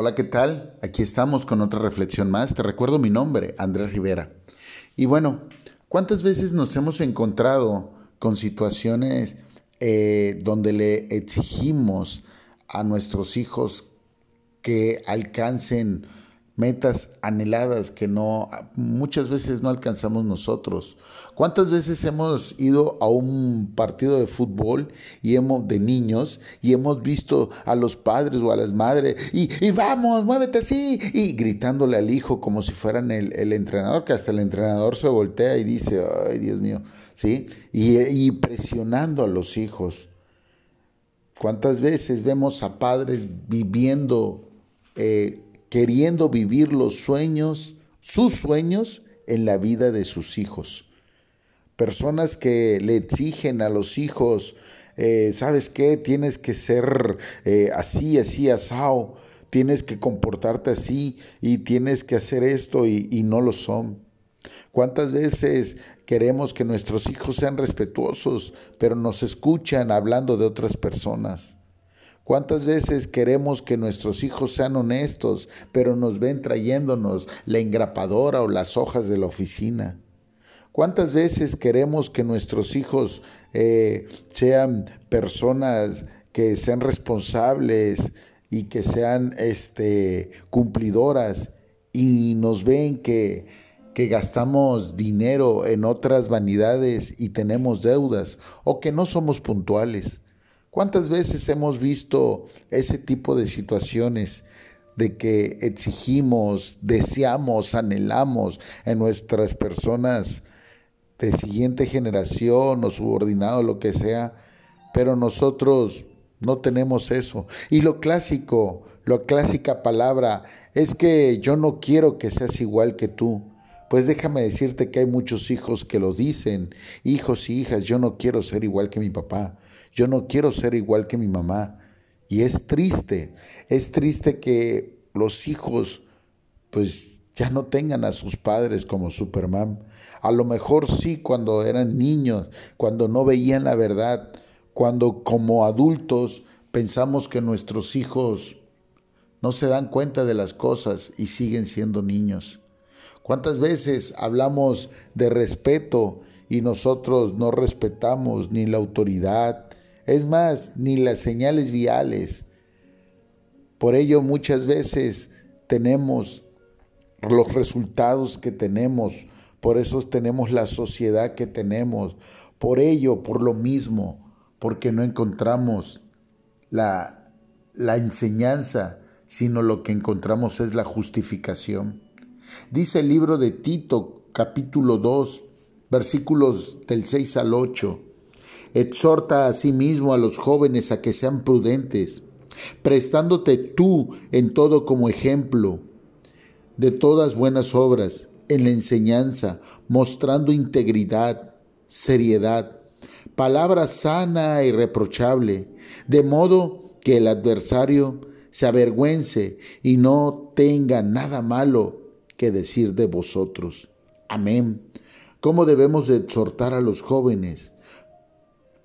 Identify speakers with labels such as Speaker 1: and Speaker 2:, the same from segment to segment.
Speaker 1: Hola, ¿qué tal? Aquí estamos con otra reflexión más. Te recuerdo mi nombre, Andrés Rivera. Y bueno, ¿cuántas veces nos hemos encontrado con situaciones eh, donde le exigimos a nuestros hijos que alcancen metas anheladas que no muchas veces no alcanzamos nosotros. ¿Cuántas veces hemos ido a un partido de fútbol y hemos de niños y hemos visto a los padres o a las madres y, vamos, muévete así y gritándole al hijo como si fueran el, el, entrenador, que hasta el entrenador se voltea y dice, ay Dios mío, ¿sí? Y, y presionando a los hijos. ¿Cuántas veces vemos a padres viviendo eh, queriendo vivir los sueños, sus sueños en la vida de sus hijos. Personas que le exigen a los hijos, eh, ¿sabes qué? Tienes que ser eh, así, así, asado, tienes que comportarte así y tienes que hacer esto y, y no lo son. ¿Cuántas veces queremos que nuestros hijos sean respetuosos, pero nos escuchan hablando de otras personas? ¿Cuántas veces queremos que nuestros hijos sean honestos, pero nos ven trayéndonos la engrapadora o las hojas de la oficina? ¿Cuántas veces queremos que nuestros hijos eh, sean personas que sean responsables y que sean este, cumplidoras y nos ven que, que gastamos dinero en otras vanidades y tenemos deudas o que no somos puntuales? ¿Cuántas veces hemos visto ese tipo de situaciones de que exigimos, deseamos, anhelamos en nuestras personas de siguiente generación o subordinado, lo que sea, pero nosotros no tenemos eso. Y lo clásico, la clásica palabra es que yo no quiero que seas igual que tú. Pues déjame decirte que hay muchos hijos que lo dicen, hijos y hijas, yo no quiero ser igual que mi papá, yo no quiero ser igual que mi mamá. Y es triste, es triste que los hijos pues ya no tengan a sus padres como Superman. A lo mejor sí cuando eran niños, cuando no veían la verdad, cuando como adultos pensamos que nuestros hijos no se dan cuenta de las cosas y siguen siendo niños. ¿Cuántas veces hablamos de respeto y nosotros no respetamos ni la autoridad, es más, ni las señales viales? Por ello muchas veces tenemos los resultados que tenemos, por eso tenemos la sociedad que tenemos, por ello, por lo mismo, porque no encontramos la, la enseñanza, sino lo que encontramos es la justificación. Dice el libro de Tito, capítulo 2, versículos del 6 al 8. Exhorta a sí mismo a los jóvenes a que sean prudentes, prestándote tú en todo como ejemplo de todas buenas obras, en la enseñanza, mostrando integridad, seriedad, palabra sana y reprochable, de modo que el adversario se avergüence y no tenga nada malo que decir de vosotros. Amén. ¿Cómo debemos de exhortar a los jóvenes?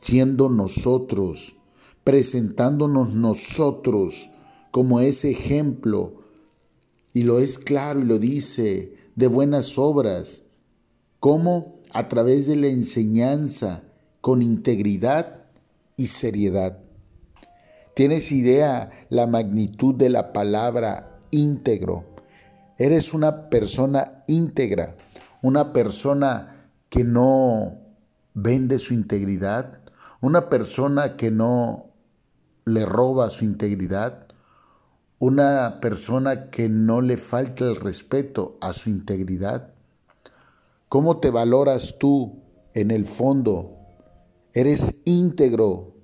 Speaker 1: Siendo nosotros, presentándonos nosotros como ese ejemplo, y lo es claro y lo dice, de buenas obras. ¿Cómo? A través de la enseñanza, con integridad y seriedad. ¿Tienes idea la magnitud de la palabra íntegro? Eres una persona íntegra, una persona que no vende su integridad, una persona que no le roba su integridad, una persona que no le falta el respeto a su integridad. ¿Cómo te valoras tú en el fondo? ¿Eres íntegro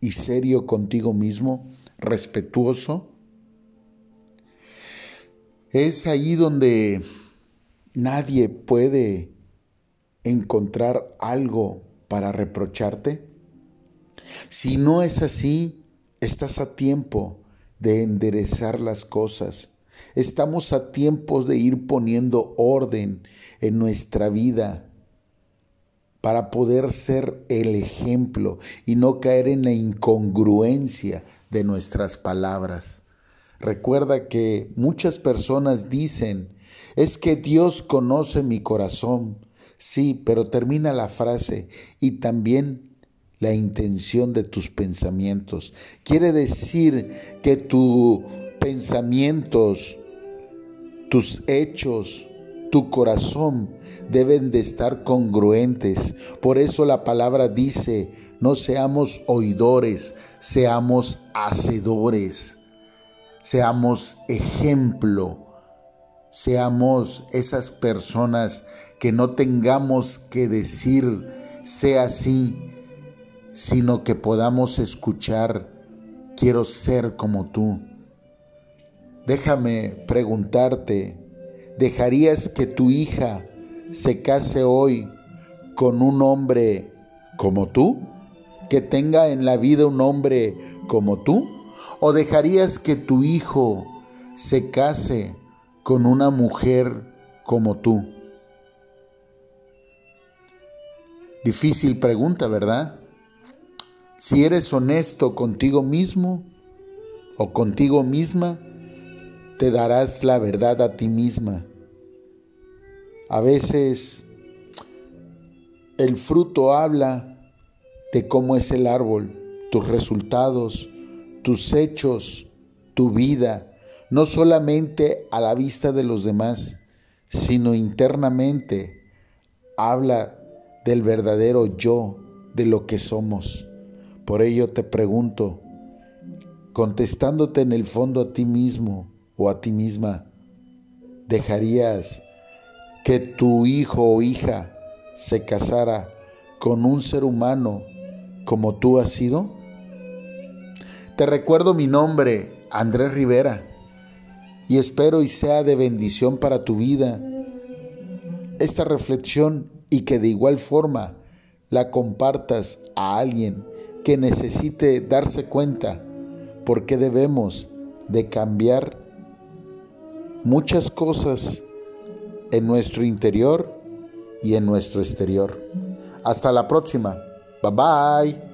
Speaker 1: y serio contigo mismo? ¿Respetuoso? Es ahí donde nadie puede encontrar algo para reprocharte. Si no es así, estás a tiempo de enderezar las cosas. Estamos a tiempo de ir poniendo orden en nuestra vida para poder ser el ejemplo y no caer en la incongruencia de nuestras palabras. Recuerda que muchas personas dicen, es que Dios conoce mi corazón. Sí, pero termina la frase y también la intención de tus pensamientos. Quiere decir que tus pensamientos, tus hechos, tu corazón deben de estar congruentes. Por eso la palabra dice, no seamos oidores, seamos hacedores, seamos ejemplo, seamos esas personas que no tengamos que decir sea así, sino que podamos escuchar, quiero ser como tú. Déjame preguntarte, ¿dejarías que tu hija se case hoy con un hombre como tú? ¿Que tenga en la vida un hombre como tú? ¿O dejarías que tu hijo se case con una mujer como tú? Difícil pregunta, ¿verdad? Si eres honesto contigo mismo o contigo misma, te darás la verdad a ti misma. A veces el fruto habla de cómo es el árbol, tus resultados, tus hechos, tu vida, no solamente a la vista de los demás, sino internamente. Habla del verdadero yo, de lo que somos. Por ello te pregunto, contestándote en el fondo a ti mismo o a ti misma, ¿dejarías que tu hijo o hija se casara con un ser humano como tú has sido? Te recuerdo mi nombre, Andrés Rivera, y espero y sea de bendición para tu vida esta reflexión y que de igual forma la compartas a alguien que necesite darse cuenta por qué debemos de cambiar muchas cosas en nuestro interior y en nuestro exterior. Hasta la próxima. Bye bye.